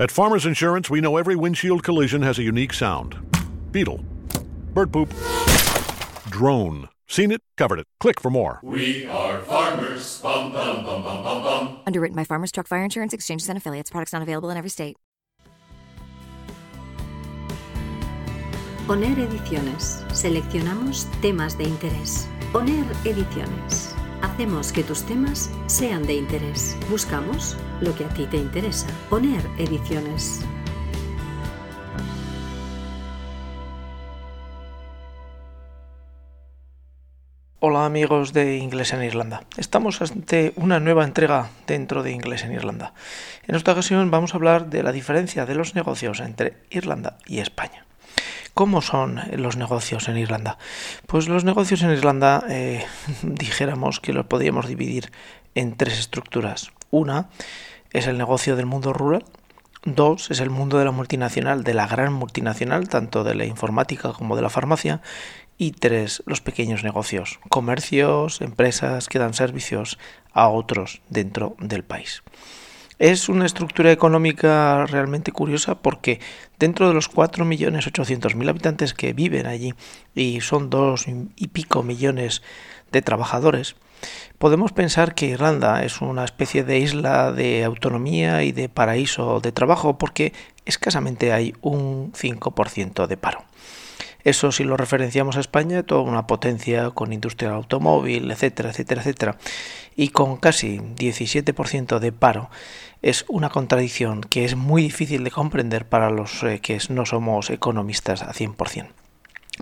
At Farmers Insurance, we know every windshield collision has a unique sound. Beetle. Bird poop. Drone. Seen it, covered it. Click for more. We are farmers. Bum, bum, bum, bum, bum, bum. Underwritten by Farmers Truck Fire Insurance Exchanges and Affiliates. Products not available in every state. ONER Ediciones. Seleccionamos temas de interés. ONER Ediciones. Hacemos que tus temas sean de interés. Buscamos lo que a ti te interesa. ONER Ediciones. Hola amigos de Inglés en Irlanda. Estamos ante una nueva entrega dentro de Inglés en Irlanda. En esta ocasión vamos a hablar de la diferencia de los negocios entre Irlanda y España. ¿Cómo son los negocios en Irlanda? Pues los negocios en Irlanda eh, dijéramos que los podríamos dividir en tres estructuras. Una es el negocio del mundo rural, Dos es el mundo de la multinacional, de la gran multinacional, tanto de la informática como de la farmacia. Y tres, los pequeños negocios, comercios, empresas que dan servicios a otros dentro del país. Es una estructura económica realmente curiosa porque dentro de los 4.800.000 habitantes que viven allí y son dos y pico millones de trabajadores, podemos pensar que Irlanda es una especie de isla de autonomía y de paraíso de trabajo porque escasamente hay un 5% de paro. Eso si lo referenciamos a España, toda una potencia con industria automóvil, etcétera, etcétera, etcétera. Y con casi 17% de paro es una contradicción que es muy difícil de comprender para los eh, que no somos economistas a 100%.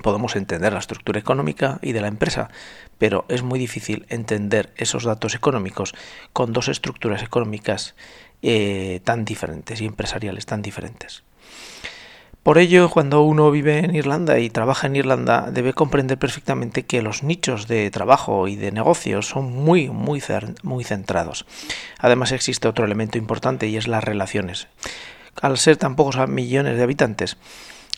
Podemos entender la estructura económica y de la empresa, pero es muy difícil entender esos datos económicos con dos estructuras económicas eh, tan diferentes y empresariales tan diferentes. Por ello, cuando uno vive en Irlanda y trabaja en Irlanda, debe comprender perfectamente que los nichos de trabajo y de negocios son muy, muy, muy centrados. Además, existe otro elemento importante y es las relaciones. Al ser tan pocos millones de habitantes,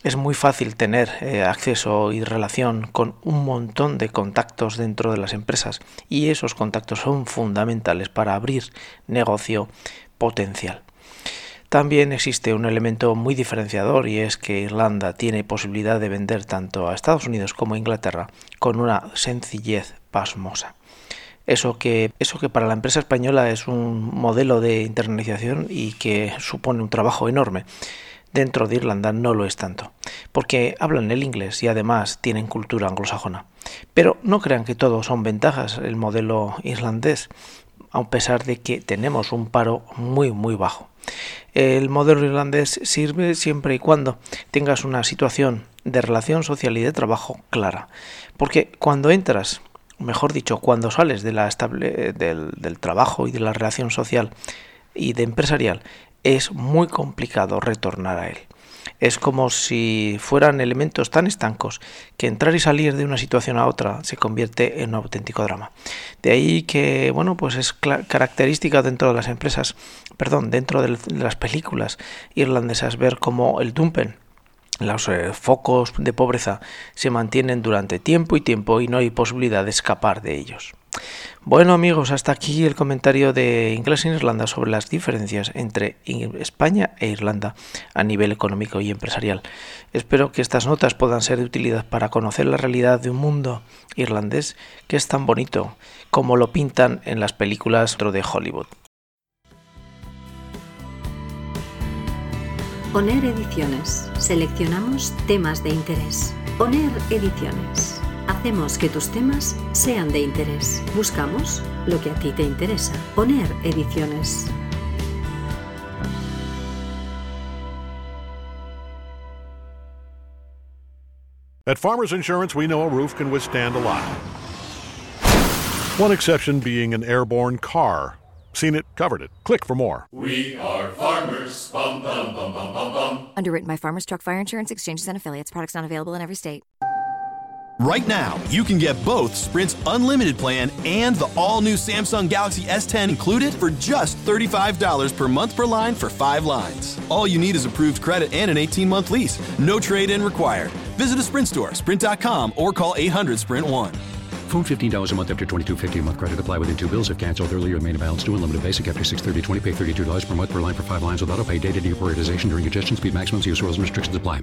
es muy fácil tener eh, acceso y relación con un montón de contactos dentro de las empresas y esos contactos son fundamentales para abrir negocio potencial. También existe un elemento muy diferenciador y es que Irlanda tiene posibilidad de vender tanto a Estados Unidos como a Inglaterra con una sencillez pasmosa. Eso que, eso que para la empresa española es un modelo de internalización y que supone un trabajo enorme, dentro de Irlanda no lo es tanto, porque hablan el inglés y además tienen cultura anglosajona. Pero no crean que todo son ventajas el modelo irlandés, a pesar de que tenemos un paro muy muy bajo. El modelo irlandés sirve siempre y cuando tengas una situación de relación social y de trabajo clara. Porque cuando entras, mejor dicho, cuando sales de la del trabajo y de la relación social y de empresarial, es muy complicado retornar a él. Es como si fueran elementos tan estancos que entrar y salir de una situación a otra se convierte en un auténtico drama. De ahí que, bueno, pues es característica dentro de las empresas, perdón, dentro de las películas irlandesas ver cómo el dumpen los eh, focos de pobreza se mantienen durante tiempo y tiempo y no hay posibilidad de escapar de ellos. Bueno amigos, hasta aquí el comentario de Inglés en Irlanda sobre las diferencias entre España e Irlanda a nivel económico y empresarial. Espero que estas notas puedan ser de utilidad para conocer la realidad de un mundo irlandés que es tan bonito como lo pintan en las películas de Hollywood. ONER Ediciones. Seleccionamos temas de interés. ONER Ediciones. Hacemos que tus temas sean de interés. Buscamos lo que a ti te interesa. Poner ediciones. At Farmers Insurance, we know a roof can withstand a lot. One exception being an airborne car. Seen it, covered it. Click for more. We are farmers. Bum, bum, bum, bum, bum, bum. Underwritten by Farmers Truck Fire Insurance Exchanges and Affiliates. Products not available in every state. Right now, you can get both Sprint's unlimited plan and the all new Samsung Galaxy S10 included for just $35 per month per line for five lines. All you need is approved credit and an 18 month lease. No trade in required. Visit a Sprint store, sprint.com, or call 800 Sprint 1. Phone $15 a month after 22.50 a month credit apply within two bills if canceled earlier remain in balance due unlimited basic after 630 20 pay $32 per month per line for five lines with auto pay data deprioritization during congestion speed maximums use rules and restrictions apply.